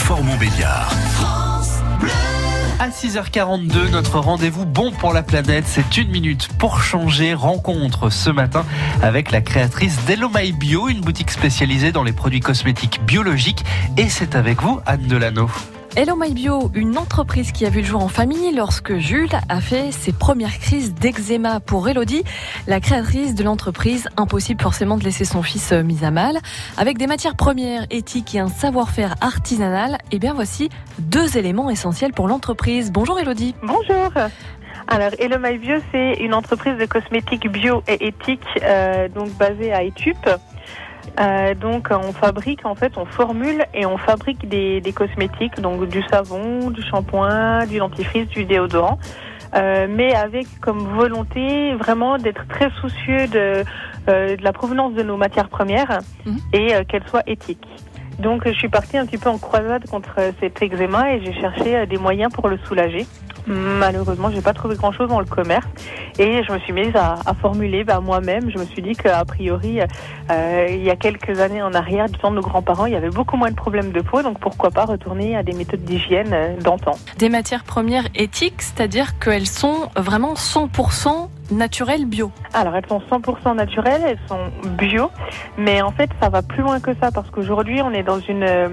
Belfort-Montbéliard. À 6h42, notre rendez-vous bon pour la planète, c'est une minute pour changer. Rencontre ce matin avec la créatrice d'Hello My Bio, une boutique spécialisée dans les produits cosmétiques biologiques. Et c'est avec vous, Anne Delano. Hello My Bio, une entreprise qui a vu le jour en famille lorsque Jules a fait ses premières crises d'eczéma pour Elodie, la créatrice de l'entreprise. Impossible forcément de laisser son fils euh, mis à mal. Avec des matières premières éthiques et un savoir-faire artisanal, eh bien voici deux éléments essentiels pour l'entreprise. Bonjour Elodie. Bonjour. Alors, Hello My Bio, c'est une entreprise de cosmétiques bio et éthiques, euh, donc basée à Etup. Euh, donc on fabrique en fait, on formule et on fabrique des, cosmétiques, donc du savon, du shampoing, du dentifrice, du déodorant, euh, mais avec comme volonté vraiment d'être très soucieux de, euh, de, la provenance de nos matières premières mhm. et qu'elles soient éthiques. Donc je suis partie un petit peu en croisade contre cet eczéma et j'ai cherché des moyens pour le soulager. Malheureusement, j'ai pas trouvé grand chose dans le commerce et je me suis mise à, formuler bah, moi-même. Je me suis dit qu'a priori, euh, il y a quelques années en arrière, du temps de nos grands-parents, il y avait beaucoup moins de problèmes de peau, donc pourquoi pas retourner à des méthodes d'hygiène euh, d'antan. Des matières premières éthiques, c'est-à-dire qu'elles sont vraiment 100% naturelles bio Alors elles sont 100% naturelles, elles sont bio, mais en fait ça va plus loin que ça parce qu'aujourd'hui on est dans une euh,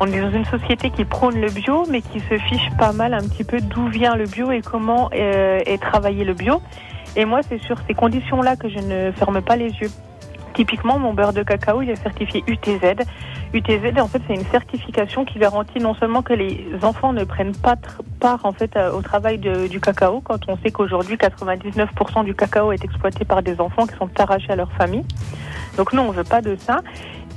on est dans une société qui prône le bio, mais qui se fiche pas mal un petit peu d'où vient le bio et comment euh, est travaillé le bio. Et moi, c'est sur ces conditions-là que je ne ferme pas les yeux. Typiquement, mon beurre de cacao, il est certifié UTZ. UTZ, en fait, c'est une certification qui garantit non seulement que les enfants ne prennent pas part en fait euh, au travail du cacao, quand on sait qu'aujourd'hui 99% du cacao est exploité par des enfants qui sont arrachés à leur famille. Donc non, on veut pas de ça.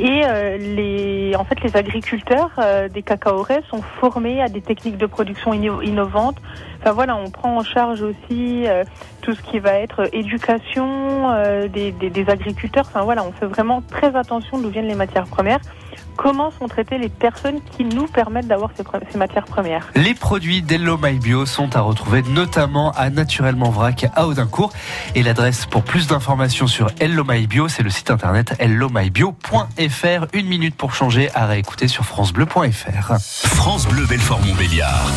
Et euh, en fait, les agriculteurs euh, des cacaoraies sont formés à des techniques de production innovantes. Enfin voilà, on prend en charge aussi euh, tout ce qui va être éducation des, agriculteurs. Enfin voilà, on fait vraiment très attention d'où viennent les matières premières comment sont traitées les personnes qui nous permettent d'avoir ces, matières premières? Les produits d'Hello My Bio sont à retrouver notamment à Naturellement Vrac à Audincourt. Et l'adresse pour plus d'informations sur Hello My Bio, c'est le site internet hellomybio.fr. Une minute pour changer à réécouter sur francebleu.fr. France Bleu Belfort Montbéliard.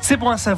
C'est bon à savoir.